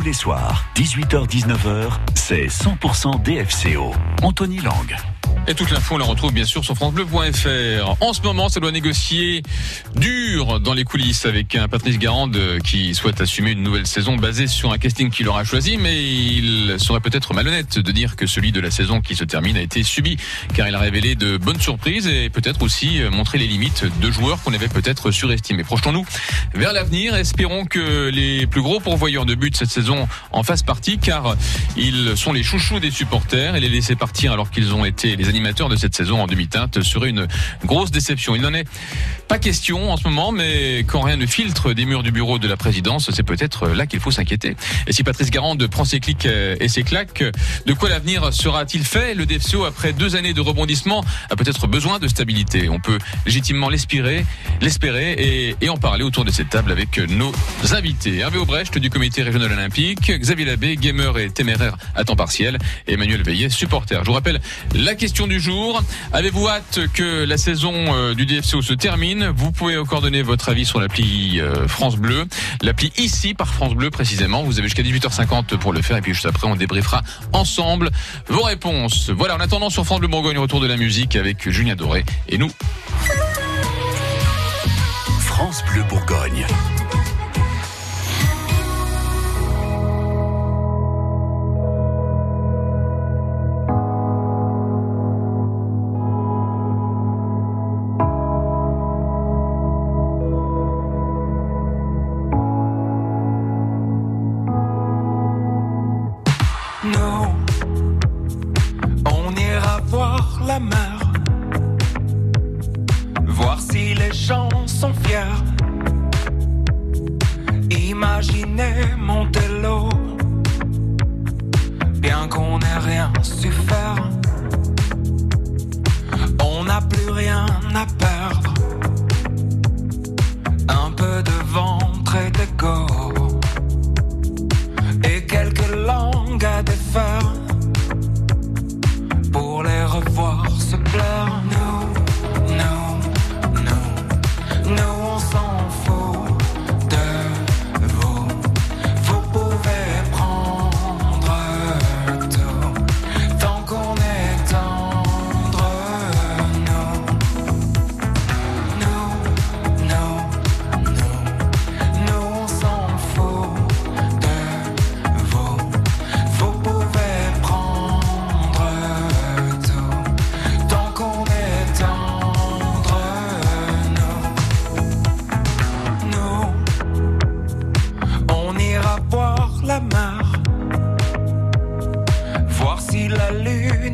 Tous les soirs, 18h-19h, c'est 100% DFCO. Anthony Lang. Et toute l'info, on la retrouve bien sûr sur francebleu.fr. En ce moment, ça doit négocier dur dans les coulisses avec un Patrice Garande qui souhaite assumer une nouvelle saison basée sur un casting qu'il aura choisi, mais il serait peut-être malhonnête de dire que celui de la saison qui se termine a été subi, car il a révélé de bonnes surprises et peut-être aussi montré les limites de joueurs qu'on avait peut-être surestimés. Projetons-nous vers l'avenir, espérons que les plus gros pourvoyeurs de buts cette saison en fassent partie, car ils sont les chouchous des supporters et les laisser partir alors qu'ils ont été les animateurs de cette saison en demi-teinte serait une grosse déception. Il n'en est pas question en ce moment, mais quand rien ne filtre des murs du bureau de la présidence, c'est peut-être là qu'il faut s'inquiéter. Et si Patrice Garande prend ses clics et ses claques, de quoi l'avenir sera-t-il fait? Le DFCO, après deux années de rebondissement, a peut-être besoin de stabilité. On peut légitimement l'espérer, l'espérer et, et, en parler autour de cette table avec nos invités. Hervé Aubrecht du comité régional olympique, Xavier Labbé, gamer et téméraire à temps partiel, et Emmanuel Veillet, supporter. Je vous rappelle la question du jour. Avez-vous hâte que la saison euh, du DFCO se termine? Vous pouvez encore donner votre avis sur l'appli euh, France Bleu, l'appli ici par France Bleu précisément. Vous avez jusqu'à 18h50 pour le faire et puis juste après on débriefera ensemble vos réponses. Voilà, en attendant sur France Bleu Bourgogne, retour de la musique avec Julien Doré et nous. France Bleu Bourgogne.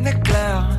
éclair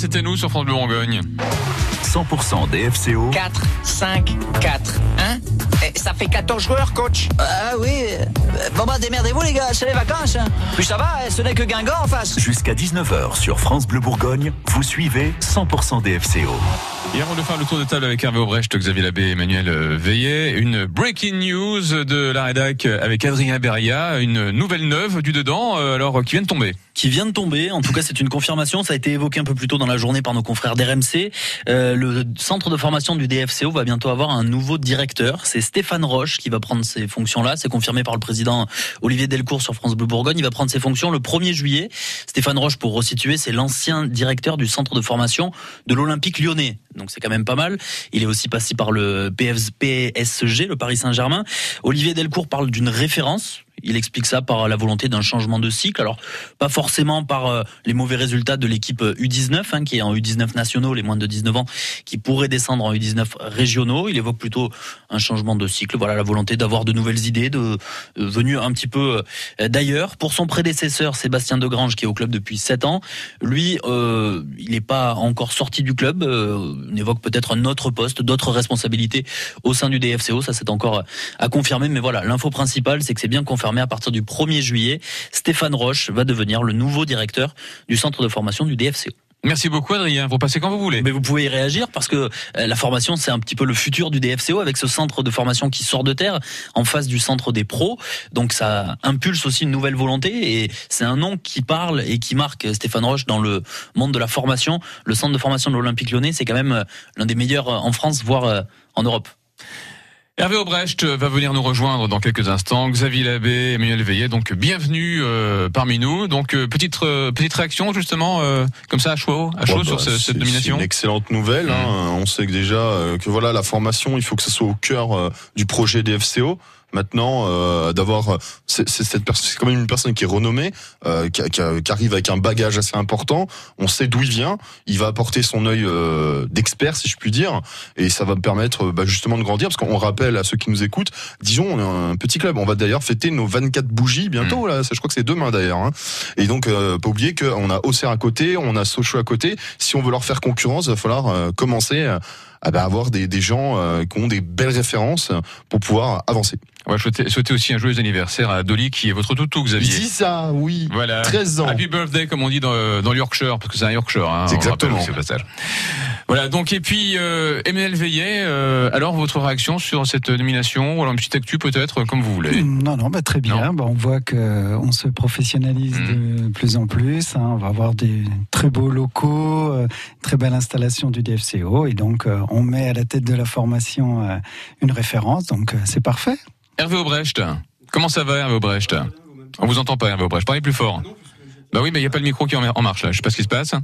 c'était nous sur France Bleu Bourgogne. 100% DFCO. 4, 5, 4, 1. ça fait 14 joueurs, coach. Ah oui. Bon bah démerdez-vous les gars, c'est les vacances. Hein. Puis ça va, ce n'est que Guingamp en face. Jusqu'à 19h sur France Bleu Bourgogne, vous suivez 100% DFCO. Et avant de faire le tour de table avec Hervé Aubrecht, Xavier Labbé Emmanuel euh, Veillet, une breaking news de la rédac avec Adrien Beria, une nouvelle neuve du dedans, euh, alors qui vient de tomber qui vient de tomber. En tout cas, c'est une confirmation. Ça a été évoqué un peu plus tôt dans la journée par nos confrères d'RMC. Euh, le centre de formation du DFCO va bientôt avoir un nouveau directeur. C'est Stéphane Roche qui va prendre ces fonctions-là. C'est confirmé par le président Olivier Delcourt sur France Bleu Bourgogne. Il va prendre ses fonctions le 1er juillet. Stéphane Roche, pour resituer, c'est l'ancien directeur du centre de formation de l'Olympique lyonnais. Donc c'est quand même pas mal. Il est aussi passé par le PSG, le Paris Saint-Germain. Olivier Delcourt parle d'une référence il explique ça par la volonté d'un changement de cycle. Alors, pas forcément par euh, les mauvais résultats de l'équipe U19, hein, qui est en U19 nationaux, les moins de 19 ans, qui pourraient descendre en U19 régionaux. Il évoque plutôt un changement de cycle. Voilà, la volonté d'avoir de nouvelles idées, de euh, venir un petit peu euh, d'ailleurs. Pour son prédécesseur, Sébastien Degrange, qui est au club depuis 7 ans, lui, il n'est pas encore sorti du club. on évoque peut-être un autre poste, d'autres responsabilités au sein du DFCO. Ça, c'est encore à confirmer. Mais voilà, l'info principale, c'est que c'est bien confirmé à partir du 1er juillet, Stéphane Roche va devenir le nouveau directeur du centre de formation du DFCO. Merci beaucoup Adrien, vous passez quand vous voulez. Mais vous pouvez y réagir parce que euh, la formation c'est un petit peu le futur du DFCO avec ce centre de formation qui sort de terre en face du centre des pros. Donc ça impulse aussi une nouvelle volonté et c'est un nom qui parle et qui marque Stéphane Roche dans le monde de la formation. Le centre de formation de l'Olympique Lyonnais c'est quand même euh, l'un des meilleurs en France voire euh, en Europe. Hervé Aubrecht va venir nous rejoindre dans quelques instants. Xavier Labbé, Emmanuel Veillet, donc bienvenue euh, parmi nous. Donc euh, petite euh, petite réaction justement comme ça à chaud, à chaud sur bah, cette domination. C'est une excellente nouvelle. Hein. Mmh. On sait que déjà que voilà la formation, il faut que ça soit au cœur du projet des FCO maintenant euh, d'avoir c'est cette personne c'est quand même une personne qui est renommée euh, qui, qui, qui, arrive avec un bagage assez important. On sait d'où il vient. Il va apporter son œil euh, d'expert si je puis dire. Et ça va me permettre bah, justement de grandir. Parce qu'on rappelle à ceux qui nous écoutent disons on est un petit club. On va d'ailleurs fêter nos 24 bougies bientôt mmh. là. Je crois que c'est demain d'ailleurs hein. et donc euh, pas oublier qu'on a Auxerre à côté on a Sochaux à côté. Si on veut leur faire concurrence il va falloir euh, commencer à bah, avoir des, des gens euh, qui ont des belles références pour pouvoir avancer. On va souhaiter, aussi un joyeux anniversaire à Dolly qui est votre toutou, Xavier. Dis ça, oui. Voilà. 13 ans. Happy birthday, comme on dit dans, dans Yorkshire, parce que c'est un Yorkshire. Hein, exactement. passage. Voilà. Donc et puis euh, Emmanuel Veillet. Euh, alors votre réaction sur cette nomination ou alors une petite actu peut-être, comme vous voulez. Non, non, bah, très bien. Bah, on voit que on se professionnalise hmm. de plus en plus. Hein. On va avoir des très beaux locaux, euh, très belle installation du DFCO, et donc euh, on met à la tête de la formation euh, une référence. Donc c'est parfait. Hervé Aubrecht. Comment ça va, Hervé Aubrecht? On vous entend pas, Hervé Aubrecht. Parlez plus fort. Bah oui, mais il n'y a pas le micro qui est en marche là. Je sais pas ce qui se passe.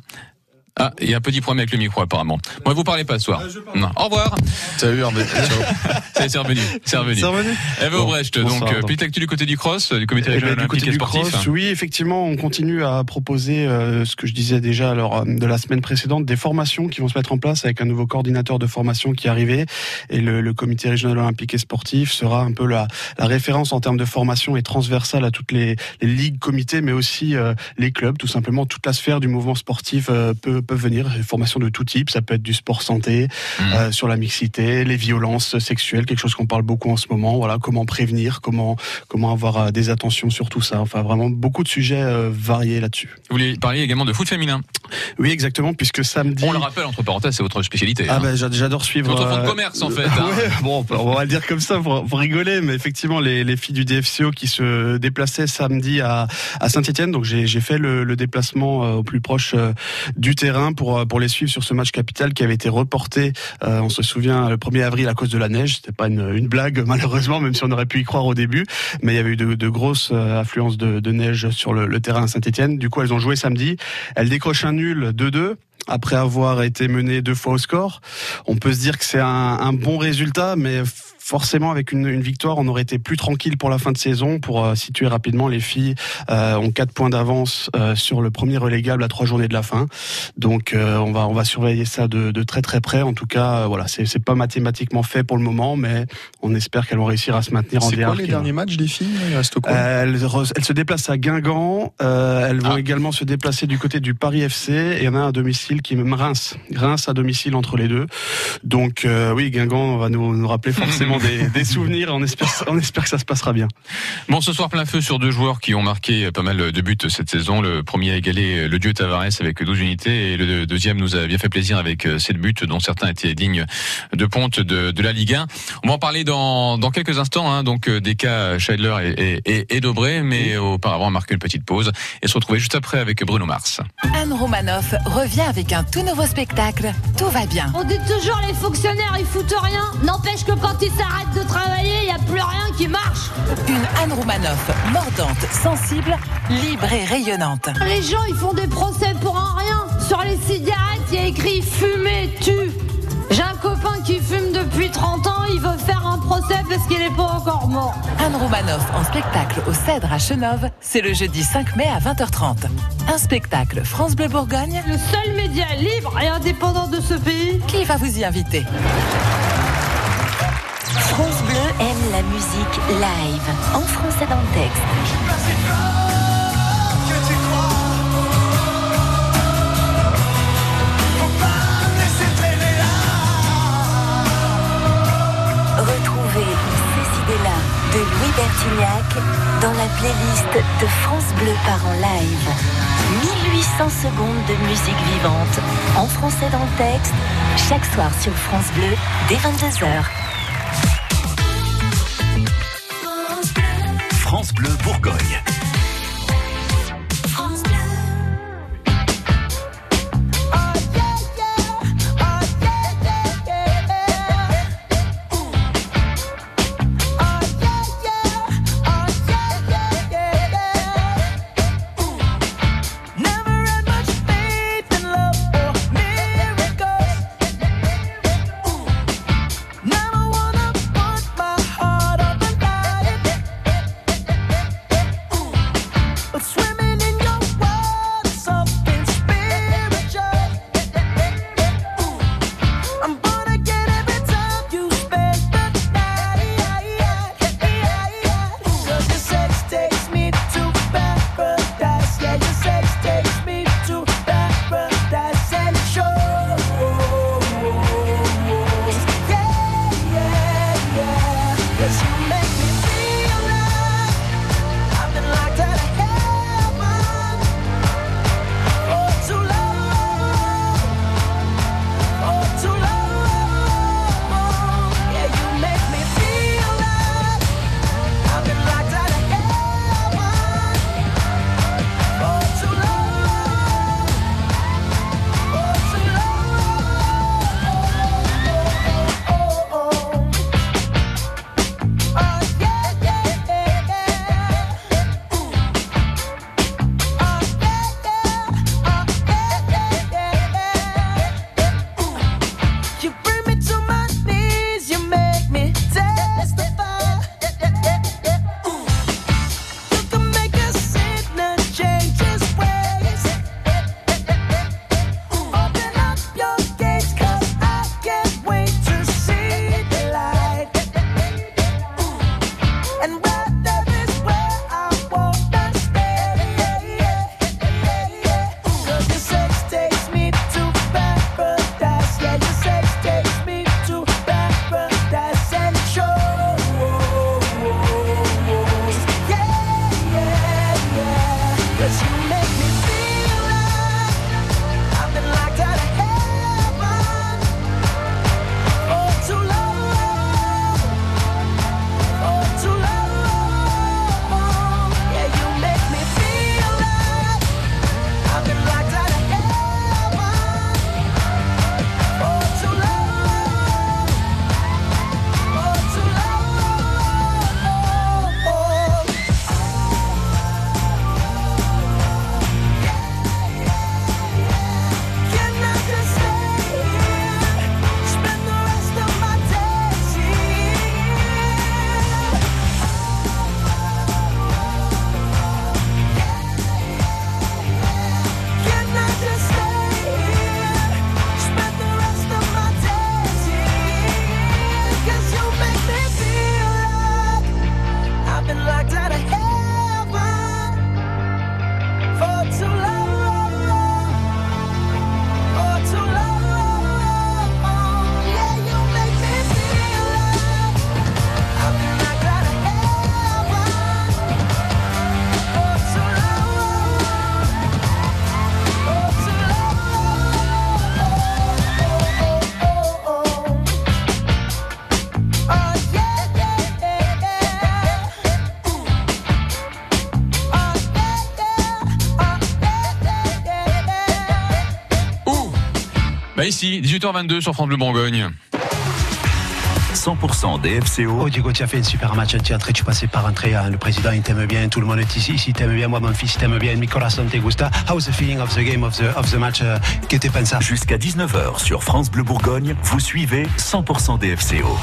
Ah, il y a un petit problème avec le micro apparemment. Moi, vous parlez pas ce soir. non. Au revoir. Salut Hervé. c'est revenu. C'est revenu. C'est revenu. Hervé Aubrecht, donc euh, petite actu du côté du cross, du comité eh ben, régional olympique et sportif. Cross, oui, effectivement, on continue à proposer euh, ce que je disais déjà alors de la semaine précédente, des formations qui vont se mettre en place avec un nouveau coordinateur de formation qui est arrivé et le, le comité régional olympique et sportif sera un peu la, la référence en termes de formation et transversale à toutes les, les ligues, comités, mais aussi euh, les clubs, tout simplement toute la sphère du mouvement sportif peut peuvent venir, des formations de tout type, ça peut être du sport santé, mmh. euh, sur la mixité, les violences sexuelles, quelque chose qu'on parle beaucoup en ce moment, voilà, comment prévenir, comment comment avoir euh, des attentions sur tout ça, enfin vraiment beaucoup de sujets euh, variés là-dessus. Vous voulez parler également de foot féminin? Oui, exactement, puisque samedi... On le rappelle, entre parenthèses, c'est votre spécialité. Ah hein. ben j'adore suivre... Votre fonds de commerce en fait. Hein. bon, on va le dire comme ça pour, rigoler, mais effectivement, les, les, filles du DFCO qui se déplaçaient samedi à, à Saint-Etienne, donc j'ai fait le, le déplacement au plus proche du terrain pour, pour les suivre sur ce match capital qui avait été reporté, euh, on se souvient, le 1er avril à cause de la neige. C'était pas une, une, blague, malheureusement, même si on aurait pu y croire au début. Mais il y avait eu de, grosses euh, affluences de, neige sur le, le terrain Saint-Etienne. Du coup, elles ont joué samedi. Elles décrochent un nul 2-2 après avoir été menées deux fois au score. On peut se dire que c'est un bon résultat, mais forcément avec une, une, victoire, on aurait été plus tranquille pour la fin de saison. Pour euh, situer rapidement, les filles euh, ont quatre points d'avance euh, sur le premier relégable à trois journées de la fin. Donc euh, on va on va surveiller ça de, de très très près. En tout cas, voilà, c'est c'est pas mathématiquement fait pour le moment, mais on espère qu'elles vont réussir à se maintenir en C'est quoi les derniers matchs des filles? Il reste quoi? Elles, elles, se déplacent à Guingamp. elles vont ah. également se déplacer du côté du Paris FC. Et il y en a un à domicile qui est même Reims. Reims à domicile entre les deux. Donc oui, Guingamp va nous, nous rappeler forcément des, des souvenirs. On espère, on espère que ça se passera bien. Bon, ce soir, plein feu sur deux joueurs qui ont marqué pas mal de buts cette saison. Le premier a égalé le dieu Tavares avec 12 unités et le deuxième nous a bien fait plaisir avec 7 buts, dont certains étaient dignes de ponte de, de la Ligue 1. On va en parler dans, dans quelques instants, hein, donc des cas Scheidler et, et, et Dobré, mais auparavant, on marque une petite pause et se retrouver juste après avec Bruno Mars. Anne Romanoff revient avec un tout nouveau spectacle. Tout va bien. On dit toujours les fonctionnaires ils foutent rien. N'empêche que quand ils s'arrêtent de travailler, il n'y a plus rien qui marche. Une Anne Romanoff mordante, sensible, libre et rayonnante. Les gens ils font des procès pour un rien. Sur les cigarettes, il y a écrit fumer tue. J'ai un copain qui fume depuis 30 ans, il veut faire un procès parce qu'il n'est pas encore mort. Anne Romanoff en spectacle au Cèdre à Chenove, c'est le jeudi 5 mai à 20h30. Un spectacle France Bleu Bourgogne, le seul média libre et indépendant de ce pays, qui va vous y inviter? France Bleu aime la musique live, en français dans le texte. De Louis Bertignac dans la playlist de France Bleu par en live. 1800 secondes de musique vivante, en français dans le texte, chaque soir sur France Bleu, dès 22h. Bleu Bourgogne. Bah ici, 18h22 sur France Bleu Bourgogne. 100% DFCO. Oh Diego, tu as fait un super match. Tu es entré, tu passais par entrée. hein. Le président, il t'aime bien. Tout le monde est ici. Ici, t'aime bien. Moi, mon fils, il t'aime bien. Mi corazón te gusta. How's the feeling of the game, of the, of the match? Que te pensas? Jusqu'à 19h sur France Bleu Bourgogne, vous suivez 100% DFCO.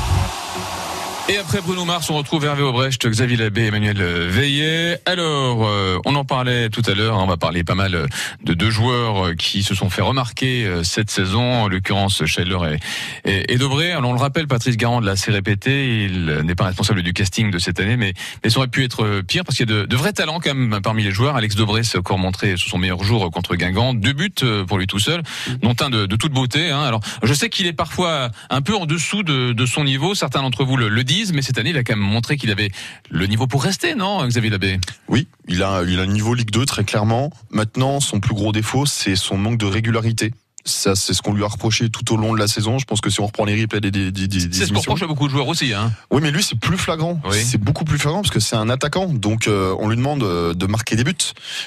Et après Bruno Mars, on retrouve Hervé Aubrecht, Xavier Labbé, Emmanuel Veillet. Alors, euh, on en parlait tout à l'heure, hein, on va parler pas mal de deux joueurs euh, qui se sont fait remarquer euh, cette saison, en l'occurrence Scheidler et, et, Dobré. Alors on le rappelle, Patrice Garand l'a assez répété, il n'est pas responsable du casting de cette année, mais, mais ça aurait pu être pire parce qu'il y a de, de, vrais talents quand même parmi les joueurs. Alex Dobré s'est encore montré sous son meilleur jour contre Guingamp, deux buts pour lui tout seul, dont un de, de toute beauté. Hein. Alors je sais qu'il est parfois un peu en dessous de, de son niveau, certains d'entre vous le disent, mais cette année, il a quand même montré qu'il avait le niveau pour rester, non, Xavier Labbé? Oui, il a, il a un niveau Ligue 2 très clairement. Maintenant, son plus gros défaut, c'est son manque de régularité. Ça, c'est ce qu'on lui a reproché tout au long de la saison. Je pense que si on reprend les replays des, des, des, des C'est ce qu'on reproche à beaucoup de joueurs aussi. Hein. Oui, mais lui, c'est plus flagrant. Oui. C'est beaucoup plus flagrant parce que c'est un attaquant. Donc, euh, on lui demande de marquer des buts.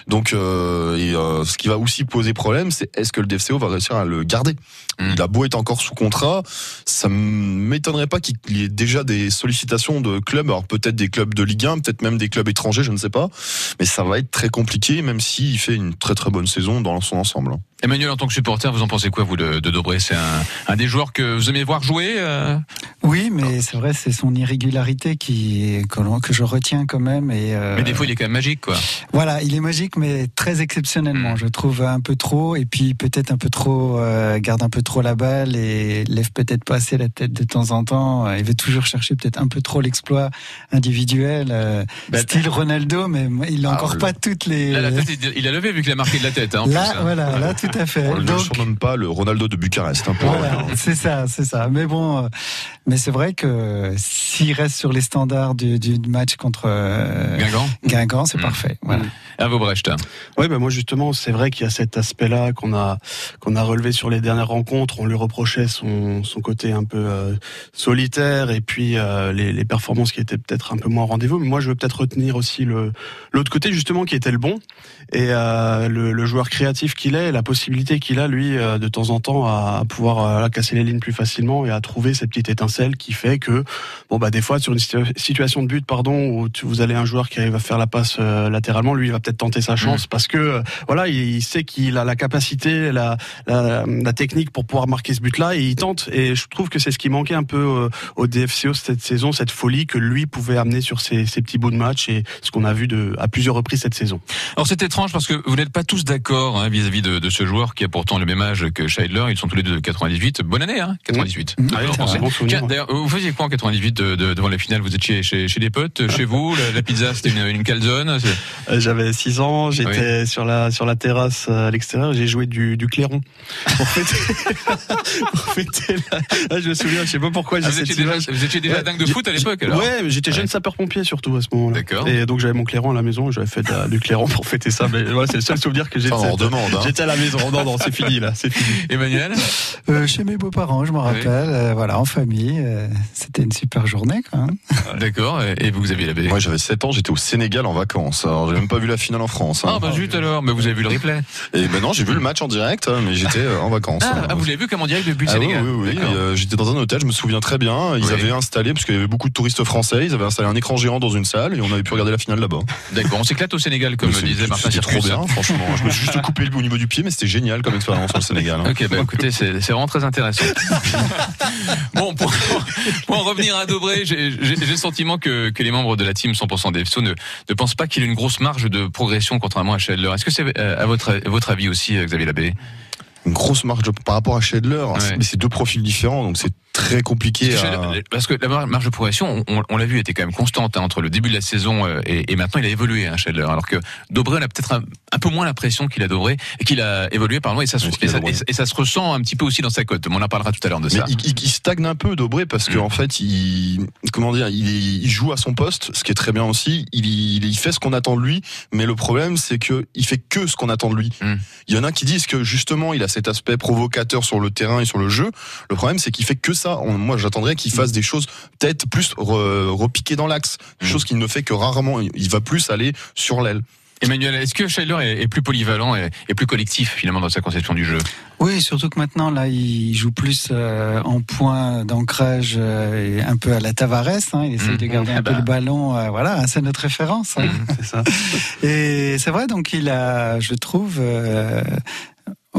Donc, euh, et, euh, ce qui va aussi poser problème, c'est est-ce que le DFCO va réussir à le garder? Mmh. Il a beau être encore sous contrat, ça m'étonnerait pas qu'il y ait déjà des sollicitations de clubs. Alors, peut-être des clubs de Ligue 1, peut-être même des clubs étrangers, je ne sais pas. Mais ça va être très compliqué, même s'il fait une très très bonne saison dans son ensemble. Emmanuel, en tant que supporter, vous en pensez quoi, vous, de, de Dobré? C'est un, un, des joueurs que vous aimez voir jouer euh... Oui, mais c'est vrai, c'est son irrégularité qui que, que, je retiens quand même. Et euh... Mais des fois, il est quand même magique, quoi. Voilà, il est magique, mais très exceptionnellement. Mmh. Je trouve un peu trop, et puis peut-être un peu trop, euh, garde un peu trop la balle et lève peut-être pas assez la tête de temps en temps. Il veut toujours chercher peut-être un peu trop l'exploit individuel, euh, bah, style Ronaldo, mais il n'a ah, encore le... pas toutes les. Là, la tête, il a levé vu qu'il a marqué de la tête. Hein, là, plus, voilà, hein. là, tout à fait. On ne le surnomme pas le Ronaldo de Bucarest. Hein, voilà, c'est ça, c'est ça. Mais bon, euh, mais c'est vrai que s'il reste sur les standards du, du match contre euh, Guingamp, Guingamp c'est mmh. parfait. Voilà. Hervé Brecht. Oui, ben moi justement, c'est vrai qu'il y a cet aspect-là qu'on a qu'on a relevé sur les dernières rencontres. On lui reprochait son son côté un peu euh, solitaire et puis euh, les, les, performances qui étaient peut-être un peu moins au rendez-vous. Mais moi, je veux peut-être retenir aussi le l'autre côté justement qui était le bon et euh, le, le, joueur créatif qu'il est, la possibilité qu'il a lui de temps en temps à, pouvoir casser les lignes plus facilement et à trouver cette petite étincelle qui fait que bon bah des fois sur une situation de but pardon où tu, vous avez un joueur qui arrive à faire la passe latéralement, lui il va peut-être tenter sa chance mmh. parce que voilà il, il sait qu'il a la capacité, la, la, la, technique pour pouvoir marquer ce but là et il tente et je trouve que c'est ce qui manquait un peu au DFCO cette saison, cette folie que lui pouvait amener sur ces petits bouts de match et ce qu'on a vu de, à plusieurs reprises cette saison. Alors c'était étrange parce que vous n'êtes pas tous d'accord hein, vis-à-vis de, de, ce joueur qui a pourtant le même âge que Scheidler. Ils sont tous les deux de 98. Bonne année, hein, 98. Mmh. Ah oui, bon D'ailleurs, vous faisiez quoi en 98 de, de, devant la finale Vous étiez chez, chez des potes, chez vous? La, la, pizza, c'était une, une calzone? J'avais 6 ans. J'étais oui. sur la sur la terrasse à l'extérieur. J'ai joué du, du clairon pour fêter. pour fêter la... ah, je me souviens. Je sais pas pourquoi. Ah, vous, étiez déjà, vous étiez déjà ouais, dingue de foot à l'époque alors Ouais, j'étais jeune sapeur-pompier surtout à ce moment-là. D'accord. Et donc j'avais mon clairon à la maison. J'avais fait du clairon pour fêter ça. Mais voilà, c'est le seul souvenir que j'ai. Enfin, on demande. Hein. J'étais à la maison. Non, non, c'est fini là. C'est fini. Emmanuel? Euh, Chez mes beaux-parents, je me rappelle. Oui. Euh, voilà, en famille. Euh, C'était une super journée quand même. D'accord. Et vous avez la Moi, j'avais 7 ans. J'étais au Sénégal en vacances. Alors, j'ai même pas vu la finale en France. Hein. Ah bah zut alors. Mais vous avez vu le replay? Et ben non, j'ai vu le match en direct, mais j'étais en vacances. Ah, ah vous l'avez vu comme en direct depuis le ah, Sénégal Oui, oui, oui. Euh, j'étais dans un hôtel. Je me souviens très bien. Ils oui. avaient installé parce qu'il y avait beaucoup de touristes français. Ils avaient installé un écran géant dans une salle et on avait pu regarder la finale là-bas. D'accord. On s'éclate au Sénégal comme disait Martin C'était trop bien, franchement. Je me suis juste coupé au niveau du pied, mais c'était génial comme expérience au Sénégal. Hein. Ok, bah écoutez, c'est vraiment très intéressant. bon, pour, pour, en revenir à Dobré, j'ai le sentiment que, que les membres de la team 100% DFSO ne, ne pensent pas qu'il y ait une grosse marge de progression contrairement à Scheidler. Est-ce que c'est euh, à votre, à votre avis aussi, euh, Xavier Labbé? Une grosse marge par rapport à Scheidler, ouais. mais c'est deux profils différents, donc c'est très compliqué. À... Parce que la marge de progression, on, on l'a vu, était quand même constante hein, entre le début de la saison et, et maintenant il a évolué, hein, Scheidler. Alors que Dobré, on a peut-être un, un, peu moins l'impression qu'il a Dobré, qu'il a évolué, pardon, et ça, se, et ça, et, ça, se ressent un petit peu aussi dans sa cote. On en parlera tout à l'heure de mais ça. Il, il, il, stagne un peu Dobré parce qu'en mm. en fait, il, comment dire, il, il, joue à son poste, ce qui est très bien aussi. Il, il fait ce qu'on attend de lui, mais le problème c'est que il fait que ce qu'on attend de lui. Mm. Il y en a qui disent que justement, il a cet aspect provocateur sur le terrain et sur le jeu. Le problème, c'est qu'il fait que ça. On, moi, j'attendrais qu'il fasse des choses peut-être plus re, repiquées dans l'axe, des mmh. choses qu'il ne fait que rarement. Il va plus aller sur l'aile. Emmanuel, est-ce que Scheidler est, plus polyvalent et, plus collectif finalement dans sa conception du jeu? Oui, surtout que maintenant, là, il joue plus euh, en point d'ancrage euh, et un peu à la Tavares. Hein, il essaye Mhm. de garder un Ah peu bah. le ballon. euh, voilà, c'est notre référence. hein. C'est ça. Et c'est vrai, donc il a, je trouve,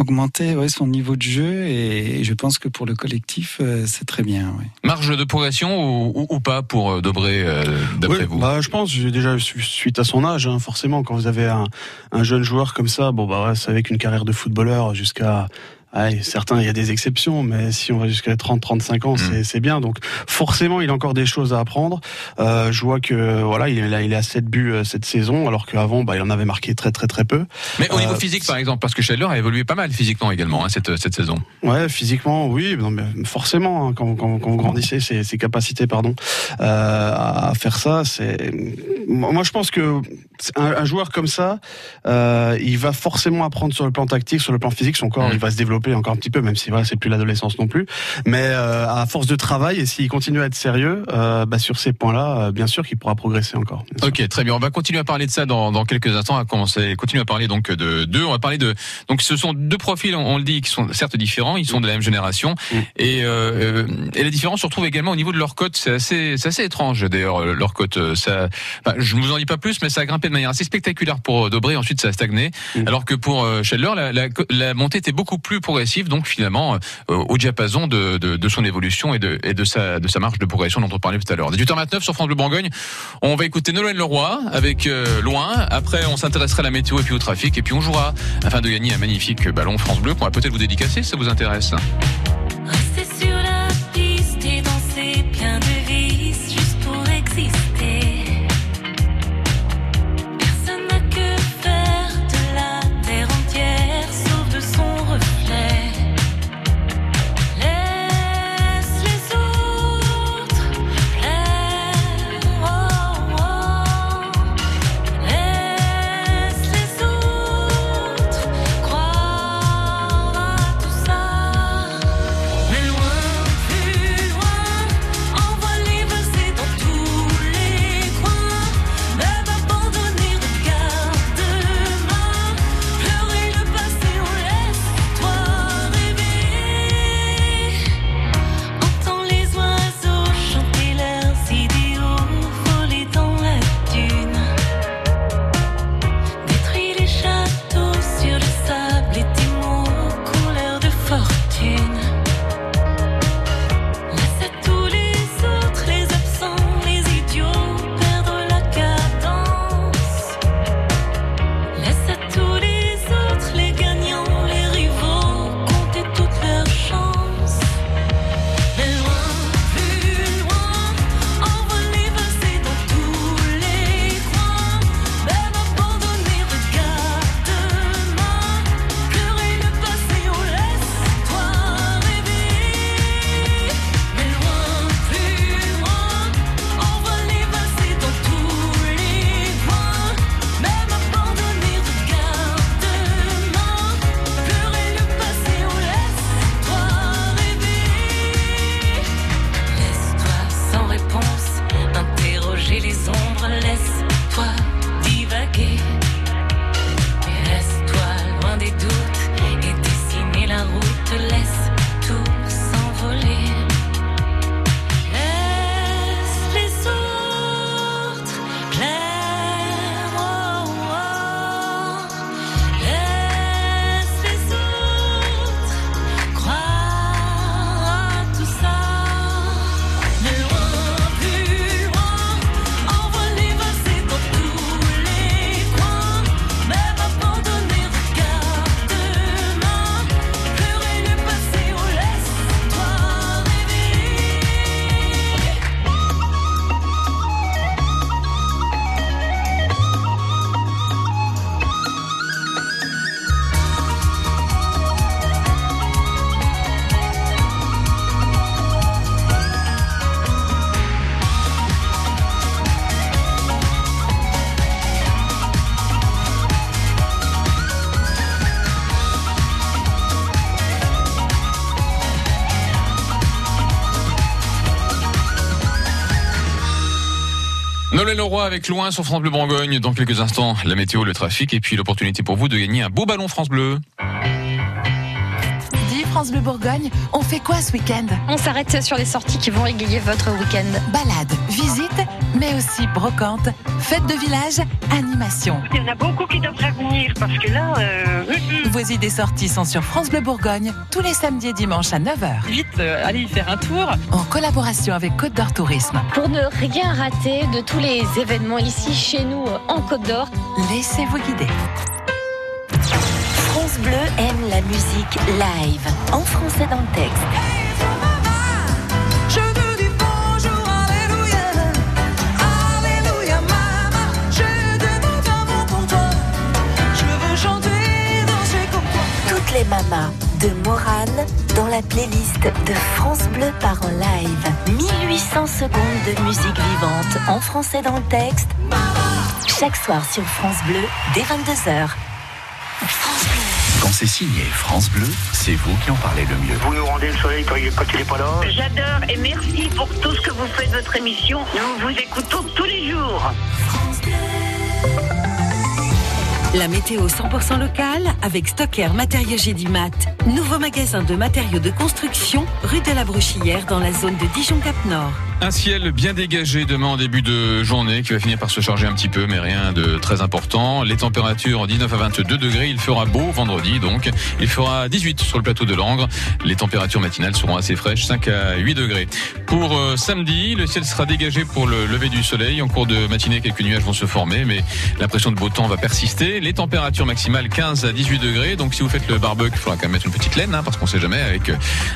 ouais, son niveau de jeu et je pense que pour le collectif, euh, c'est très bien. ouais. Marge de progression ou, ou- ou pas pour euh, Dobré euh, d'après Oui, vous bah, je pense, déjà su- suite à son âge, hein, forcément, quand vous avez un, un jeune joueur comme ça, bon bah ouais, c'est avec une carrière de footballeur jusqu'à ouais, certains, il y a des exceptions, mais si on va jusqu'à 30-35 ans, c'est c'est bien. Donc forcément, il a encore des choses à apprendre. Euh, je vois que voilà, il est, là, il est à 7 buts euh, cette saison, alors qu'avant, bah, il en avait marqué très très très peu. Mais au niveau Euh, physique par exemple, parce que Scheidler a évolué pas mal physiquement également hein, cette, cette saison. Ouais, physiquement, oui, non, mais forcément, hein, quand, quand, quand vous grandissez, ses, ses capacités, pardon, à faire ça, c'est. Moi, je pense que un, un joueur comme ça, il va forcément apprendre sur le plan tactique, sur le plan physique, son corps, il va se développer encore un petit peu, même si voilà, c'est plus l'adolescence non plus. Mais euh, à force de travail, et s'il continue à être sérieux, euh, bah, sur ces points-là, euh, bien sûr qu'il pourra progresser encore. Ok, très bien. On va continuer à parler de ça dans, dans quelques instants. Va commencer, continuer à parler donc de deux. On va parler de donc ce sont deux profils, on, on le dit, qui sont certes différents. Ils sont de la même génération et, euh, euh, et la différence se retrouve également au niveau de leur cote. C'est assez, c'est assez étrange d'ailleurs leur cote. Ça, je ne vous en dis pas plus, mais ça a grimpé de manière assez spectaculaire pour Dobré. Ensuite, ça a stagné. Alors que pour Scheidler, la, la, la montée était beaucoup plus progressive. Donc finalement, euh, au diapason de, son évolution et de, sa de marge de progression dont on parlait tout à l'heure. 18h29 sur France Bleu Bourgogne. On va écouter Nolwenn Leroy avec euh, Loin. Après, on s'intéressera à la météo et puis au trafic. Et puis on jouera afin de gagner un magnifique ballon France Bleu qu'on va peut-être vous dédicacer si ça vous intéresse. La Leroy avec Loin sur France Bleu Bourgogne. Dans quelques instants, la météo, le trafic et puis l'opportunité pour vous de gagner un beau ballon France Bleu. Dis France Bleu Bourgogne, on fait quoi ce week-end? On s'arrête sur les sorties qui vont égayer votre week-end. Balade, visite, mais aussi brocante, fête de village, animation. Il y en a beaucoup qui devraient venir parce que là, euh, Vos idées sorties sont sur France Bleu Bourgogne tous les samedis et dimanches à 9h. Vite, allez y faire un tour. En collaboration avec Côte d'Or Tourisme. Pour ne rien rater de tous les événements ici chez nous euh, en Côte d'Or. Laissez-vous guider. France Bleu aime la musique live, en français dans le texte. De Morane dans la playlist de France Bleu par en live. 1800 secondes de musique vivante en français dans le texte. Chaque soir sur France Bleu dès 22h. Quand c'est signé France Bleu, c'est vous qui en parlez le mieux. vous nous rendez le soleil quand il quand il est pas là? J'adore et merci pour tout ce que vous faites de votre émission. Nous vous écoutons tous les jours. La météo 100% locale avec Stocker Matériaux Gédimat. Nouveau magasin de matériaux de construction rue de la Brochillère dans la zone de Dijon-Cap-Nord. Un ciel bien dégagé demain en début de journée qui va finir par se charger un petit peu, mais rien de très important. Les températures 19 à 22 degrés. Il fera beau vendredi, donc il fera 18 sur le plateau de Langres. Les températures matinales seront assez fraîches, 5 à 8 degrés. Pour euh, samedi, le ciel sera dégagé pour le lever du soleil. En cours de matinée, quelques nuages vont se former, mais l'impression de beau temps va persister. Les températures maximales 15 à 18 degrés. Donc si vous faites le barbecue, il faudra quand même mettre une petite laine, hein, parce qu'on sait jamais avec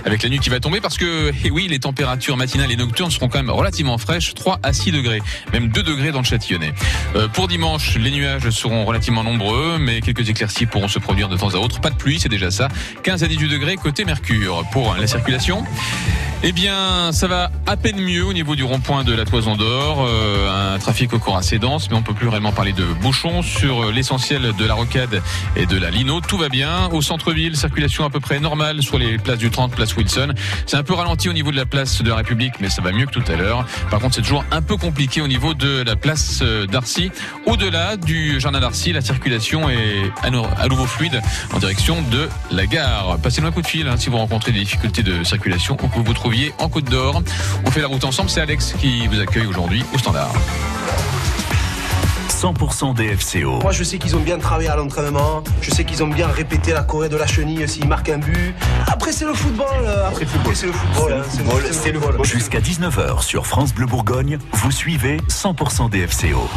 avec la nuit qui va tomber, parce que eh oui, les températures matinales et nocturnes seront quand même relativement fraîches, 3 à 6 degrés, même 2 degrés dans le Châtillonnais. Euh, pour dimanche, les nuages seront relativement nombreux, mais quelques éclaircies pourront se produire de temps à autre. Pas de pluie, c'est déjà ça. 15 à 18 degrés côté Mercure. Pour la circulation, eh bien, ça va à peine mieux au niveau du rond-point de la Toison d'Or. Euh, un trafic cours assez dense, mais on peut plus réellement parler de bouchons sur l'essentiel de la Rocade et de la Lino. Tout va bien. Au centre-ville, circulation à peu près normale sur les places du 30, place Wilson. C'est un peu ralenti au niveau de la place de la République, mais ça va mieux que tout à l'heure. Par contre, c'est toujours un peu compliqué au niveau de la place euh, d'Arcy. Au-delà du jardin d'Arcy, la circulation est à nou- à nouveau fluide en direction de la gare. Passez-nous un coup de fil hein, si vous rencontrez des difficultés de circulation ou que vous vous trouviez en Côte d'Or. On fait la route ensemble. C'est Alex qui vous accueille aujourd'hui au standard. 100% DFCO. Moi, je sais qu'ils ont bien travaillé à l'entraînement. Je sais qu'ils ont bien répété la Corée de la chenille s'ils marquent un but. Après, c'est le football. euh, Après, c'est le football. hein, C'est le football. Jusqu'à 19h sur France Bleu Bourgogne, vous suivez 100% DFCO.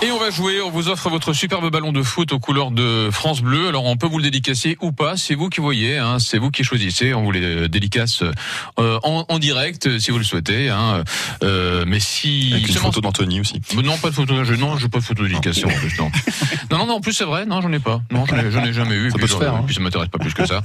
Et on va jouer, on vous offre votre superbe ballon de foot aux couleurs de France Bleu. Alors on peut vous le dédicacer ou pas, c'est vous qui voyez, hein, c'est vous qui choisissez. On vous les dédicace euh, en, en direct euh, si vous le souhaitez. Hein. Euh, mais si Avec une photo d'Anthony aussi. Non, pas de photo. Je, non, je pas de photo de dédication. en plus, non. non, non, non. En plus, c'est vrai. Non, j'en ai pas. Non, j'en ai, ai jamais eu. Ça puis, peut se faire, hein. puis ça m'intéresse pas plus que ça.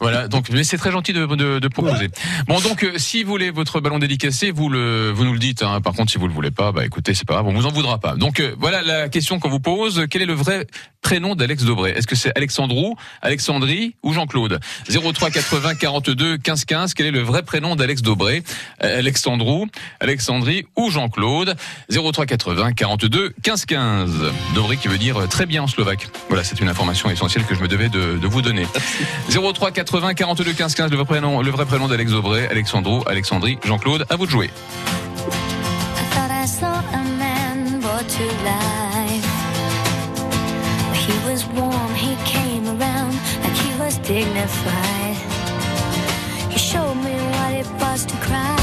voilà. Donc, mais c'est très gentil de, de, de proposer. Bon, donc, euh, si vous voulez votre ballon dédicacé, vous le, vous nous le dites. Hein. Par contre, si vous le voulez pas, bah écoutez, c'est pas grave. On vous en voudra pas. Donc, euh, voilà la question qu'on vous pose. Quel est le vrai prénom d'Alex Dobré? Est-ce que c'est Alexandrou, Alexandrie ou Jean-Claude? 03 80 42 15 15. Quel est le vrai prénom d'Alex Dobré? Euh, Alexandrou, Alexandrie ou Jean-Claude? 03 80 42 15 15. Dobré qui veut dire euh, très bien en slovaque. Voilà, c'est une information essentielle que je me devais de, vous donner. 03 80 42 15 15. Le vrai prénom, le vrai prénom d'Alex Dobré, Alexandrou, Alexandrie, Jean-Claude. À vous de jouer. Dignified. He showed me what it was to cry.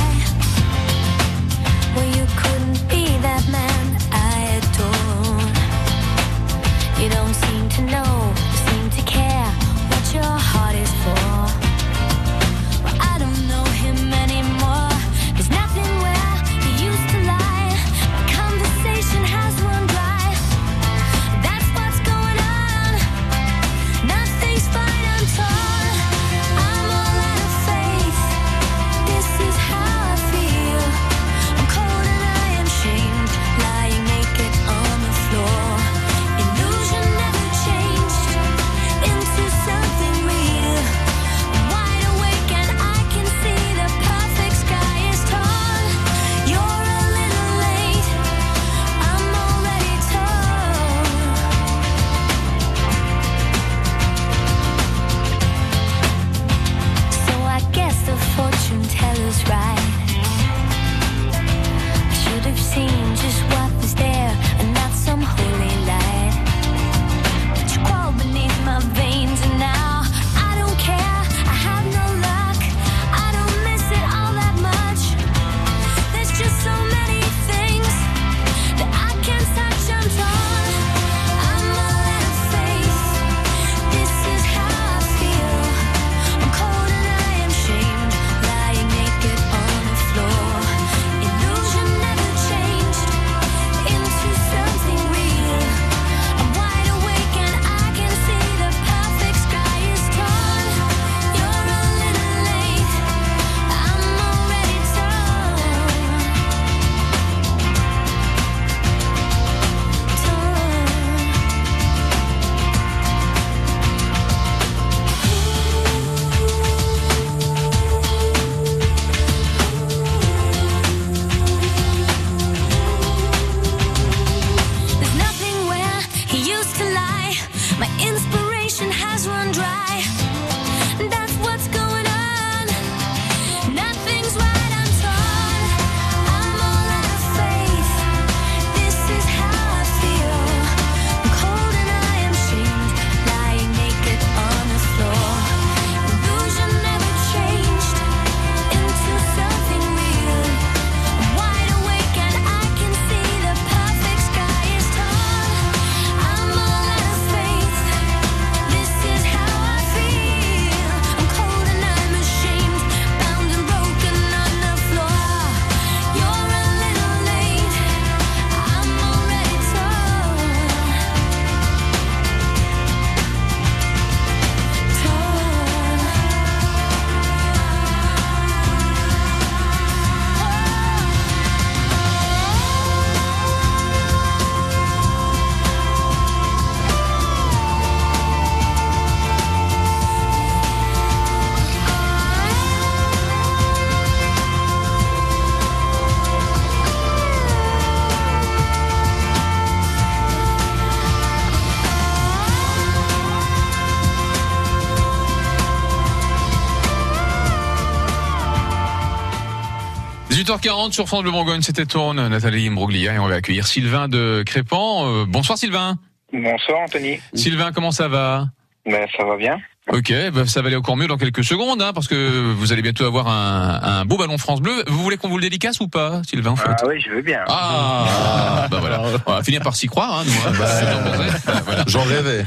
18h40 sur France Bleu Bourgogne, c'était tourne Nathalie Imbroglia et on va accueillir Sylvain de Crépan. Euh, bonsoir Sylvain. Bonsoir Anthony. Sylvain, comment ça va? Ben, ça va bien. Ok, bah, ça va aller encore mieux dans quelques secondes, hein, parce que vous allez bientôt avoir un, un beau ballon France Bleu. Vous voulez qu'on vous le dédicace ou pas, Sylvain en fait? Ah oui, je veux bien. Ah, bah voilà. On va finir par s'y croire, hein, nous. hein. Bah, voilà. J'en rêvais.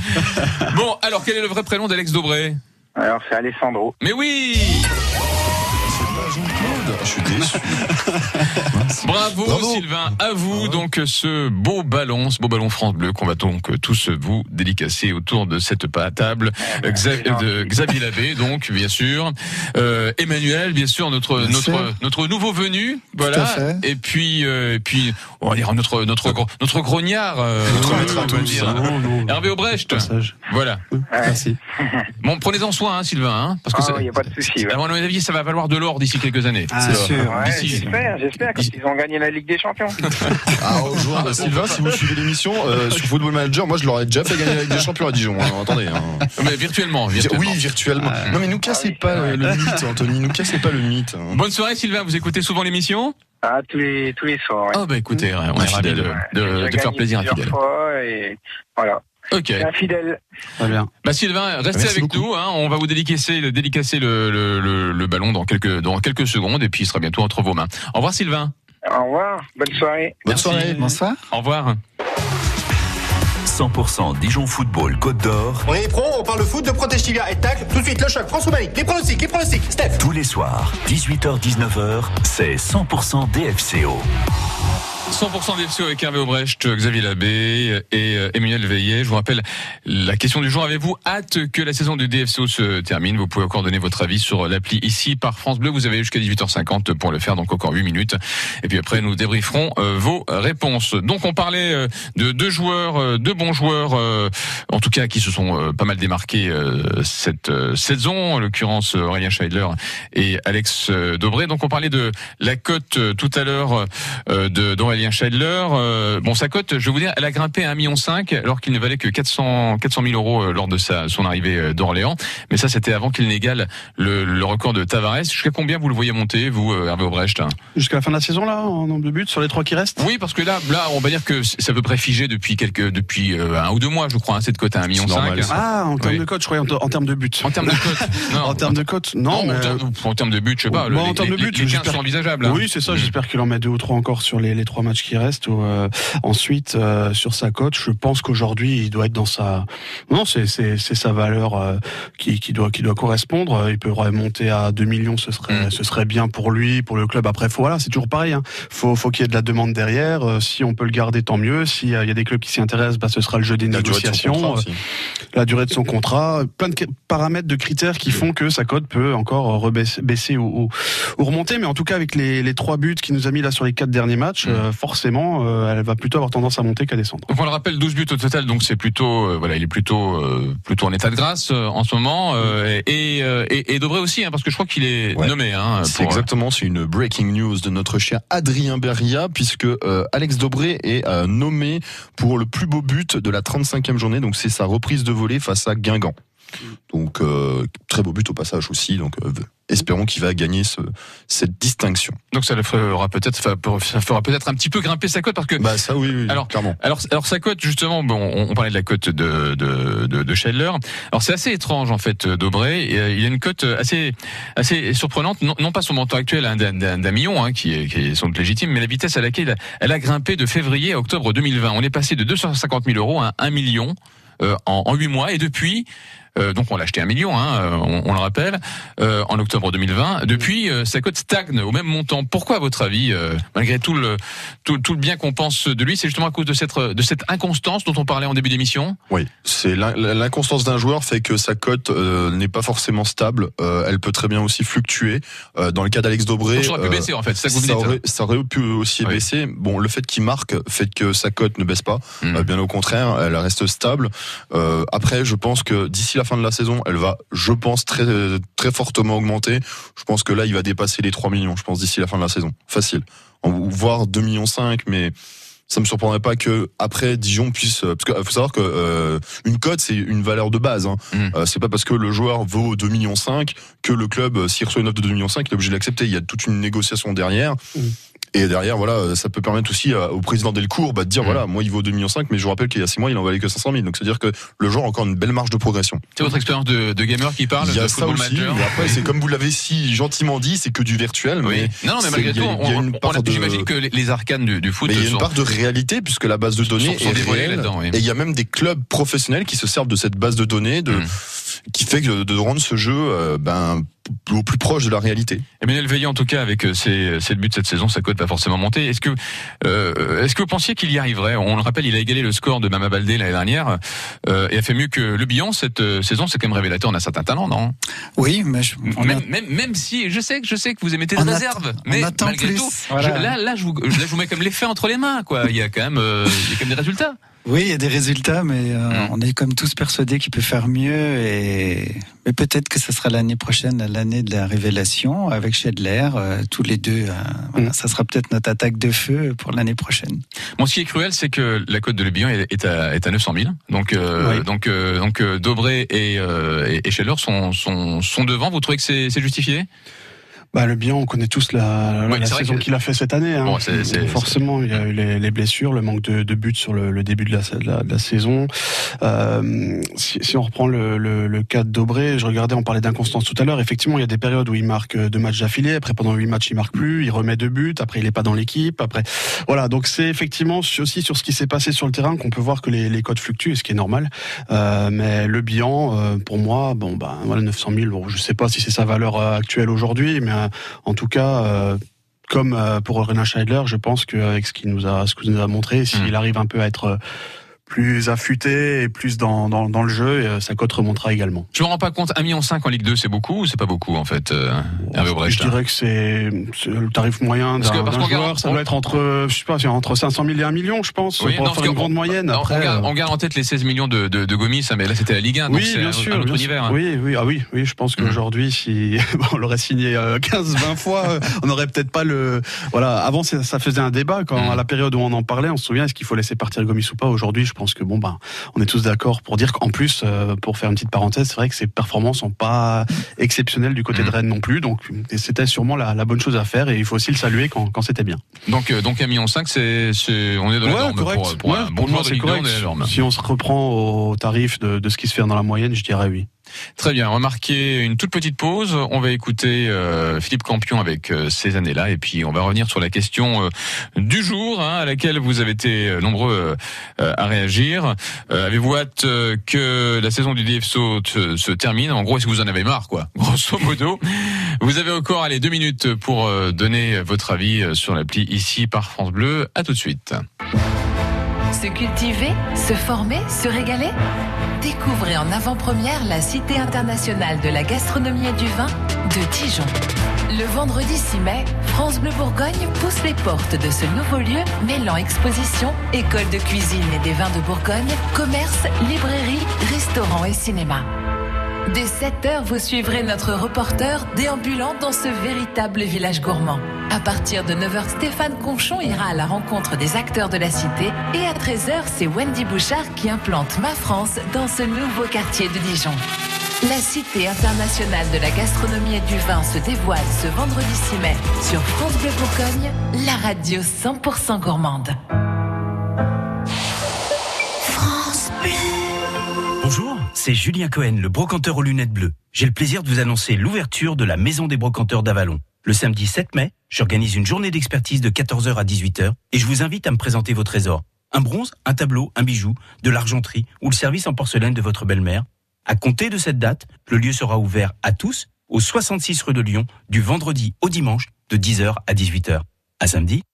Bon, alors quel est le vrai prénom d'Alex Dobré Alors c'est Alessandro. Mais oui Je suis déçu. Bravo, Sylvain, à vous donc ce beau ballon, ce beau ballon France Bleu qu'on va donc tous vous dédicacer autour de cette table. Xa- de Xavier Labbé, donc bien sûr, Euh, Emmanuel, bien sûr notre Bien notre sûr. notre nouveau venu, à voilà. fait. Et puis euh, et puis on va dire notre notre notre grognard, euh, Notre maître à tous, dire. Hervé Aubrecht. Voilà. Merci. Bon, prenez-en soin, hein, Sylvain, hein, parce que Ah, ça- il n'y a pas de souci. ouais. à mon avis, ça va valoir de l'or d'ici quelques années. Ah, C'est sûr. Ouais, j'espère, j'espère, quand ils ont gagné la Ligue des Champions. Ah, Sylvain, si vous suivez l'émission, euh, sur Football Manager, moi je l'aurais déjà fait gagner avec des champions à Dijon. hein. Attendez. hein. Mais virtuellement, virtuellement. Oui, virtuellement. Non, mais nous cassez pas euh, le mythe, Anthony. Nous cassez pas le mythe. hein. Bonne soirée, Sylvain. Vous écoutez souvent l'émission? Ah, tous les, tous les soirs. ouais. Ah bah écoutez, on est ravis de, faire plaisir à fidèle. fois et voilà. Ok. C'est un fidèle. Très bien. Bah Sylvain, restez Merci avec beaucoup. nous. Hein. On va vous dédicacer, le- dédicacer le, le, le, le ballon dans quelques, dans quelques secondes et puis il sera bientôt entre vos mains. Au revoir Sylvain. Au revoir, bonne soirée. Bonne soirée. Bonsoir. Au revoir. 100% Dijon Football Côte d'Or On est pro, on parle foot, de protège tibia et de tacle. Tout de suite, le choc, François Malik. Les pronostics, les pronostics. Steph. tous les soirs, 18h-19h, c'est 100% DFCO. 100% DFCO avec Hervé Aubrecht, Xavier Labbé et euh, Emmanuel Veillet. Je vous rappelle la question du jour. Avez-vous hâte que la saison du DFCO se termine? Vous pouvez encore donner votre avis sur l'appli ici par France Bleu. Vous avez jusqu'à 18h50 pour le faire, donc encore 8 minutes. Et puis après, nous débrieferons euh, vos réponses. Donc on parlait euh, de deux joueurs, deux bons joueurs, en tout cas qui se sont pas mal démarqués cette saison, en l'occurrence Aurélien Scheidler et Alex Dobré. Donc on parlait de la cote tout à l'heure euh, de d'Aurélien Scheidler. Euh, bon, sa cote, je vais vous dire, elle a grimpé à 1,5 million alors qu'il ne valait que 400 400 000 euros euh, lors de sa son arrivée euh, d'Orléans. Mais ça, c'était avant qu'il n'égale le, le record de Tavares. Jusqu'à combien vous le voyez monter, vous, Hervé Aubrecht Jusqu'à la fin de la saison, là, en nombre de buts, sur les trois qui restent? Oui, parce que là, là, on va dire que c'est à peu près figé depuis quelques, depuis un ou deux mois, je crois, hein, cette cote à 1,5 million. Ah, en termes Oui. de cote, je croyais en, en termes de buts. En termes de cote Non, En termes de cote, non, non, mais. en, termes, de but, je sais pas. Bon, le- en les, termes de les- but, les 15 j'espère- sont envisageables. hein. Oui, c'est ça. Mm. J'espère qu'il en met deux ou trois encore sur les, les trois matchs qui restent. Euh, ensuite, euh, sur sa cote, je pense qu'aujourd'hui, il doit être dans sa. Non, c'est sa valeur euh, qui qui doit qui doit correspondre. Il peut remonter à 2 millions, ce serait Mm. ce serait bien pour lui, pour le club. Après, faut, voilà, c'est toujours pareil. Hein. Faut faut qu'il y ait de la demande derrière. Euh, si on peut le garder, tant mieux. S'il y a des clubs qui s'y intéressent, bah, ce sera le jeu des La durée de son négociations. la durée de son contrat, plein de paramètres, de critères qui font que sa cote peut encore rebaisser baisser ou, ou, ou remonter. Mais en tout cas, avec les, les trois buts qu'il nous a mis là sur les quatre derniers matchs, euh, forcément, euh, elle va plutôt avoir tendance à monter qu'à descendre. Donc on le rappelle, 12 buts au total, donc c'est plutôt, euh, voilà, il est plutôt, euh, plutôt en état de grâce euh, en ce moment, euh, et, et, et Dobré aussi, hein, parce que je crois qu'il est Ouais. nommé. Hein, C'est pour, exactement, c'est une breaking news de notre cher Adrien Beria, puisque euh, Alex Dobré est euh, nommé pour le plus beau but de la 35e journée, donc c'est sa reprise de volée face à Guingamp. Donc euh, très beau but au passage aussi, donc euh, espérons qu'il va gagner ce, cette distinction. Donc ça le fera peut-être, ça fera peut-être un petit peu grimper sa cote, parce que Bah ça oui, oui Alors, clairement. Alors, alors sa cote justement, bon, on, on parlait de la cote de de de, de Scheidler. Alors c'est assez étrange en fait, Dobré. Euh, il a une cote assez assez surprenante. Non, non pas son montant actuel hein, d'un- million, hein, qui est qui est sans doute légitime, mais la vitesse à laquelle elle a grimpé de février à octobre 2020. On est passé de 250 000 euros à 1 million euh, en, en 8 mois. Et depuis, euh, donc on l'a acheté un million, hein, euh, on, on le rappelle, euh, en octobre 2020. Depuis, euh, sa cote stagne au même montant. Pourquoi, à votre avis, malgré tout le tout, tout le bien qu'on pense de lui, c'est justement à cause de cette de cette inconstance dont on parlait en début d'émission? Oui, c'est l'in- l'inconstance d'un joueur fait que sa cote n'est pas forcément stable. Elle peut très bien aussi fluctuer. Dans le cas d'Alex Dobré, Donc, ça aurait pu baisser, en fait, ça aurait, ça aurait pu aussi Oui. baisser. Bon, le fait qu'il marque fait que sa cote ne baisse pas. Mm. Euh, bien au contraire, elle reste stable. Après, je pense que d'ici la fin de la saison, elle va, je pense, très très fortement augmenter. Je pense que là, il va dépasser les 3 millions. Je pense d'ici la fin de la saison, facile. Voire 2 millions 5, mais ça me surprendrait pas que après Dijon puisse euh, parce qu'il faut savoir que euh, une cote c'est une valeur de base hein. Euh, c'est pas parce que le joueur vaut 2 millions 5 que le club euh, s'il reçoit une offre de 2 millions 5 il est obligé de l'accepter il y a toute une négociation derrière et derrière voilà euh, ça peut permettre aussi à- au président Delcourt bah, de dire voilà moi il vaut 2 millions 5 mais je vous rappelle qu'il y a 6 mois il en valait que 500 000 donc c'est à dire que le joueur a encore une belle marge de progression C'est votre expérience de, de gamer qui parle, il y a de ça aussi manager. mais après c'est comme vous l'avez si gentiment dit c'est que du virtuel mais Non, non, mais malgré tout, il y a on- une on- part on- de- j'imagine que les, arcanes du, du foot mais il y a sont- une part de réalité puisque la base de données sont est dévoilées réelle. oui. Et il y a même des clubs professionnels qui se servent de cette base de données, de, Mmh. Qui fait que de rendre ce jeu euh, ben, au plus proche de la réalité. Emmanuel Veillant, en tout cas, avec euh, ses, ses buts cette saison, sa cote va forcément monter. Est-ce que, euh, est-ce que vous pensiez qu'il y arriverait? On le rappelle, il a égalé le score de Mama Baldé l'année dernière euh, et a fait mieux que le Bihan cette euh, saison. C'est quand même révélateur, on a certain talent, non? Oui, mais je- on même, a- même, même si je sais que je sais que vous émettez des réserves, on mais attend malgré plus. tout, Voilà. je- là, là, je vous, là, je vous mets comme l'effet entre les mains, quoi. Il y a quand même, euh, il y a quand même des résultats. Oui, il y a des résultats, mais euh, Mmh. on est comme tous persuadés qu'il peut faire mieux. Et mais peut-être que ce sera l'année prochaine, l'année de la révélation, avec Schedler, euh, tous les deux. euh, voilà, Mmh. Ça sera peut-être notre attaque de feu pour l'année prochaine. Bon, ce qui est cruel, c'est que la cote de Le Bihan est à, est à 900 000. Donc, euh, Oui. donc, euh, donc, Dobré et, euh, et, Scheller sont, sont, sont devant. Vous trouvez que c'est justifié? Bah, le bien, on connaît tous la, Ouais, la saison qu'il a fait cette année. Hein. Bon, c'est- c'est- Forcément, il y a eu les, les blessures, le manque de, de buts sur le, le début de la, de la, de la saison. Euh, si, si on reprend le, le, le cas de Dobré, je regardais, on parlait d'inconstance tout à l'heure. Effectivement, il y a des périodes où il marque deux matchs d'affilée. Après, pendant huit matchs, il marque plus. Il remet deux buts. Après, il est pas dans l'équipe. Après, voilà. Donc, c'est effectivement aussi sur ce qui s'est passé sur le terrain qu'on peut voir que les, les codes fluctuent, ce qui est normal. Euh, mais le bilan, euh, pour moi, bon, bah, voilà, 900 000. Bon, je sais pas si c'est sa valeur euh, actuelle aujourd'hui, mais euh, en tout cas. euh, comme euh, pour Renan Scheidler, je pense qu'avec ce qu'il nous a, ce qu'il nous a montré, s'il arrive un peu à être euh, plus affûté et plus dans, dans, dans le jeu, euh, sa cote remontera également. Je me rends pas compte. 1,5 million en Ligue 2, c'est beaucoup ou c'est pas beaucoup en fait, euh, Je dirais que c'est le tarif moyen d'un joueur. garde- ça doit être entre, je sais pas, entre 500 000 et 1 million, je pense, Oui, pour non, faire une grande on- moyenne. on, Après, garde, euh, on garde en tête les 16 millions de, de, de Gomis, hein, mais là c'était la Ligue 1, donc oui, c'est bien un, sûr, un autre bien univers. sûr. hein. Oui, oui, ah oui, oui, je pense qu'aujourd'hui, si on l'aurait signé 15-20 fois, on n'aurait peut-être pas le. Voilà, avant ça faisait un débat quand à la période où on en parlait, on se souvient est-ce qu'il faut laisser partir Gomis ou pas? Aujourd'hui, je pense que bon ben, on est tous d'accord pour dire qu'en plus, euh, pour faire une petite parenthèse, c'est vrai que ses performances sont pas exceptionnelles du côté de Rennes non plus, donc c'était sûrement la, la bonne chose à faire et il faut aussi le saluer quand, quand c'était bien. Donc, euh, donc 1,5 million, c'est, c'est, on est dans la Ouais, norme correct. pour, pour Ouais, un bon pour moi, joueur de c'est Ligue 2, on correct. est la norme. Si on se reprend au tarif de, de ce qui se fait dans la moyenne, je dirais oui. Très bien, on va marquer une toute petite pause. On va écouter euh, Philippe Campion avec euh, ces années-là, et puis on va revenir sur la question euh, du jour, hein, à laquelle vous avez été nombreux à réagir. Avez-vous hâte que la saison du DFSO se termine? En gros, est-ce que vous en avez marre, quoi? Grosso modo, vous avez encore allez deux minutes pour donner votre avis sur l'appli ici par France Bleu. À tout de suite. Se cultiver, se former, se régaler? Découvrez en avant-première la Cité internationale de la gastronomie et du vin de Dijon. Le vendredi 6 mai, France Bleu Bourgogne pousse les portes de ce nouveau lieu mêlant exposition, école de cuisine et des vins de Bourgogne, commerce, librairie, restaurant et cinéma. Dès 7 heures, vous suivrez notre reporter déambulant dans ce véritable village gourmand. À partir de 9h, Stéphane Conchon ira à la rencontre des acteurs de la cité. Et à 13h, c'est Wendy Bouchard qui implante Ma France dans ce nouveau quartier de Dijon. La Cité internationale de la gastronomie et du vin se dévoile ce vendredi 6 mai sur France Bleu Bourgogne, la radio 100% gourmande. C'est Julien Cohen, le brocanteur aux lunettes bleues. J'ai le plaisir de vous annoncer l'ouverture de la Maison des brocanteurs d'Avalon. Le samedi 7 mai, j'organise une journée d'expertise de 14h à 18h et je vous invite à me présenter vos trésors. Un bronze, un tableau, un bijou, de l'argenterie ou le service en porcelaine de votre belle-mère. À compter de cette date, le lieu sera ouvert à tous au 66 rue de Lyon du vendredi au dimanche de 10h à 18h. À samedi.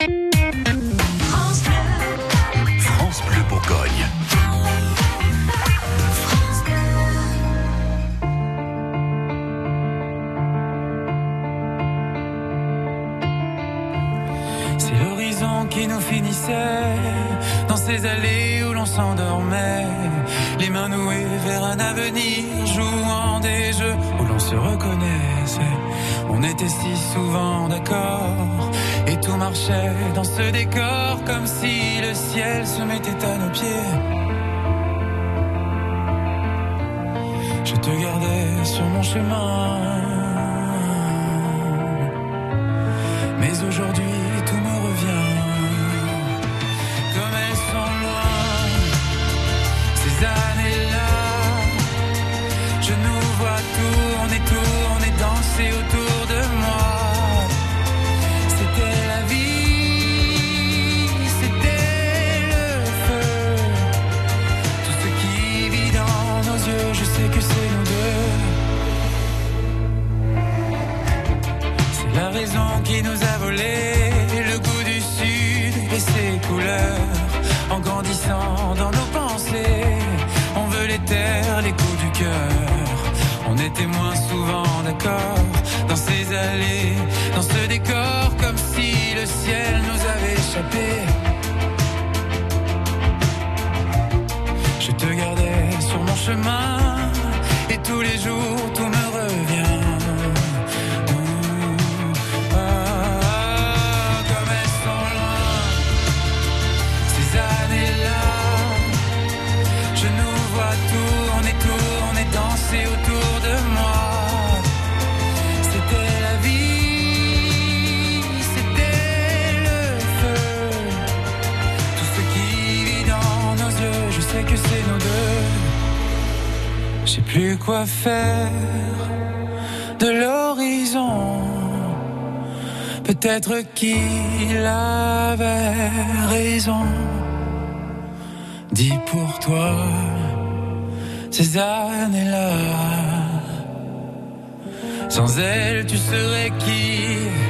Dans ces allées où l'on s'endormait, les mains nouées vers un avenir, jouant des jeux où l'on se reconnaissait. On était si souvent d'accord et tout marchait dans ce décor comme si le ciel se mettait à nos pieds. Je te gardais sur mon chemin. Mais aujourd'hui tourner, tourner, danser autour de moi. C'était la vie, c'était le feu. Tout ce qui vit dans nos yeux, je sais que c'est nous deux. C'est la raison qui nous a volé le goût du sud et ses couleurs. En grandissant dans nos pensées, on veut les terres, les coups du cœur. Était moins souvent d'accord dans ces allées, dans ce décor, comme si le ciel nous avait échappé. Je te gardais sur mon chemin et tous les jours tout me quoi faire de l'horizon. Peut-être qu'il avait raison. Dis pour toi ces années-là. Sans elle, tu serais qui?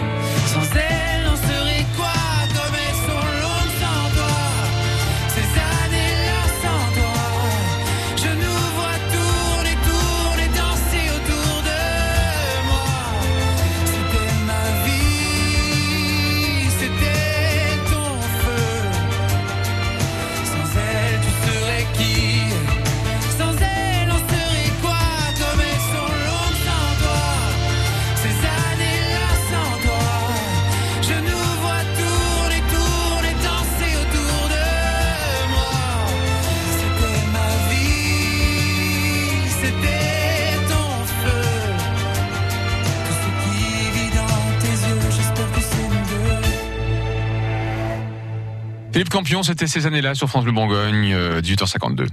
Philippe Campion, c'était ces années-là sur France Bleu Bourgogne, euh, 18h52.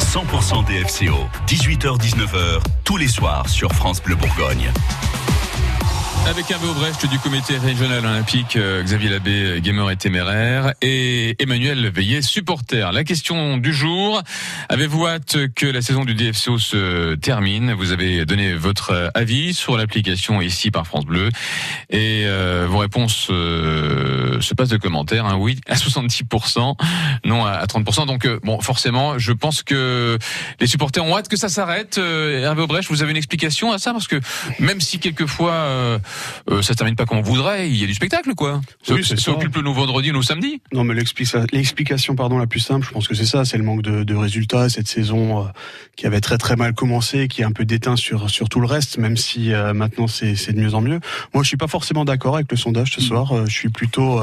100% DFCO, 18h-19h, tous les soirs sur France Bleu Bourgogne. Avec un Brest du comité régional olympique, euh, Xavier Labbé, gamer et téméraire, et Emmanuel Veillet, supporter. La question du jour, avez-vous hâte que la saison du DFCO se termine? Vous avez donné votre euh, avis sur l'application ici par France Bleu, et euh, vos réponses euh, se passent de commentaires, hein, oui à 70%, non à à 30%. Donc euh, bon, forcément, je pense que les supporters ont hâte que ça s'arrête. Hervé Aubrecht, vous avez une explication à ça? Parce que même si quelquefois euh, ça se termine pas comme on voudrait, il y a du spectacle, quoi. Oui, Ça c'est ça occupe le nous vendredi ou nous samedi. Non, mais l'explica- l'explication, pardon, la plus simple, je pense que c'est ça, c'est le manque de, de résultats cette saison euh, qui avait très très mal commencé, qui est un peu déteint sur sur tout le reste, même si euh, maintenant c'est de mieux en mieux. Moi, je suis pas forcément d'accord avec le sondage ce soir. Euh, je suis plutôt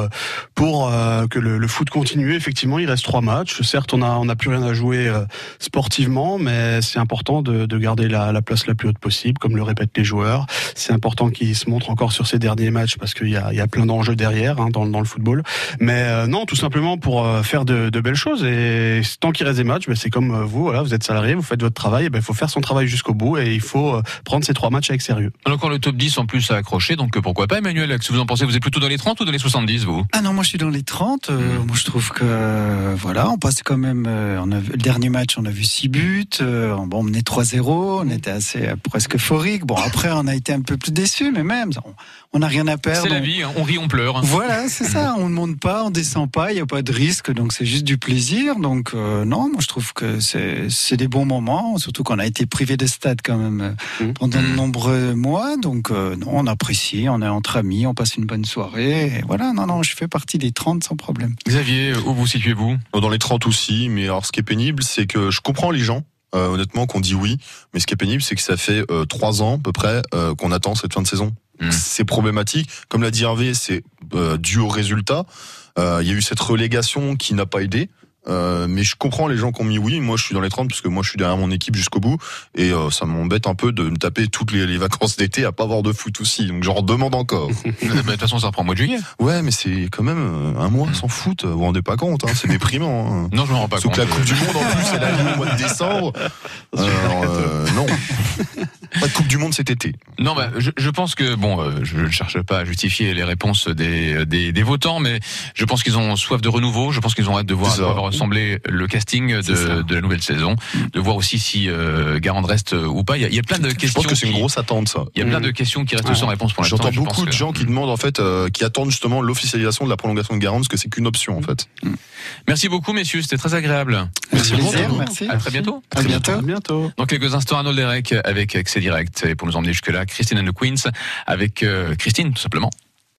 pour que le, le foot continue. Effectivement, il reste trois matchs. Certes, on a on a plus rien à jouer sportivement, mais c'est important de, de garder la, la place la plus haute possible, comme le répètent les joueurs. C'est important qu'ils se montrent encore sur ces derniers matchs parce qu'il y a, il y a plein d'enjeux derrière hein, dans, dans le football. Mais euh, non, tout simplement pour euh, faire de, de belles choses. Et tant qu'il reste des matchs, ben, c'est comme euh, vous, voilà, vous êtes salarié, vous faites votre travail, ben, il faut faire son travail jusqu'au bout et il faut euh, prendre ces trois matchs avec sérieux. On a encore le top 10 en plus à accrocher, donc pourquoi pas, Emmanuel que vous en pensez Vous êtes plutôt dans les 30 ou dans les 70, vous? Ah non, moi je suis dans les 30. Euh, Hmm. Moi je trouve que euh, voilà, on passe quand même. euh, on a vu- le dernier match, on a vu 6 buts. euh, bon, on menait 3-0. On était assez euh, presque euphorique. Bon, après, on a été un peu plus déçus, mais même, on- on n'a rien à perdre. C'est la On- vie, hein. on rit, on pleure. hein. Voilà, c'est ça. On ne monte pas, on descend pas, il n'y a pas de risque, donc c'est juste du plaisir. Donc euh, non, moi je trouve que c'est des bons moments, surtout qu'on a été privé de stade quand même euh, pendant de nombreux mois. Donc euh, non, on apprécie, on est entre amis, on passe une bonne soirée. Et voilà, non, non, je fais partie des 30 sans problème. Xavier, où vous situez-vous? Dans les 30 aussi, mais alors ce qui est pénible, c'est que je comprends les gens. euh, honnêtement, qu'on dit oui, mais ce qui est pénible, c'est que ça fait euh, trois ans à peu près euh, qu'on attend cette fin de saison. C'est problématique. Comme l'a dit Hervé, c'est euh, dû au résultat. Euh, Il y a eu cette relégation qui n'a pas aidé. Euh, mais je comprends les gens qui ont mis oui. Moi, je suis dans les 30 parce que moi, je suis derrière mon équipe jusqu'au bout. Et euh, ça m'embête un peu de me taper toutes les, les vacances d'été à pas avoir de foot aussi. Donc, j'en redemande encore. De toute façon, ça reprend au mois de juillet. Ouais, mais c'est quand même euh, un mois sans foot. Vous vous rendez pas compte, hein, c'est déprimant. Hein. Non, je me rends pas Sauf compte. que la Coupe du Monde, en plus, elle a lieu au mois de décembre. Alors, euh, non. Pas de Coupe du Monde cet été. Non, bah, je, je pense que bon, euh, je ne cherche pas à justifier les réponses des, des, des votants, mais je pense qu'ils ont soif de renouveau. Je pense qu'ils ont hâte de voir ressembler le casting de, de la nouvelle saison, de voir aussi si euh, Garand reste euh, ou pas. Il y a, il y a plein de Je questions. pense que c'est une grosse attente, ça. Il y a plein de questions qui restent Ouais. sans réponse pour l'instant. J'entends je beaucoup de que- gens qui demandent en fait, euh, qui attendent justement l'officialisation de la prolongation de Garand, parce que c'est qu'une option en fait. Merci beaucoup, messieurs. C'était très agréable. Merci beaucoup. merci. À très bientôt. À bientôt. À bientôt. Dans quelques instants, Arnold Derek avec Accès Direct. Et pour nous emmener jusque-là, Christine and the Queens avec euh, Christine, tout simplement.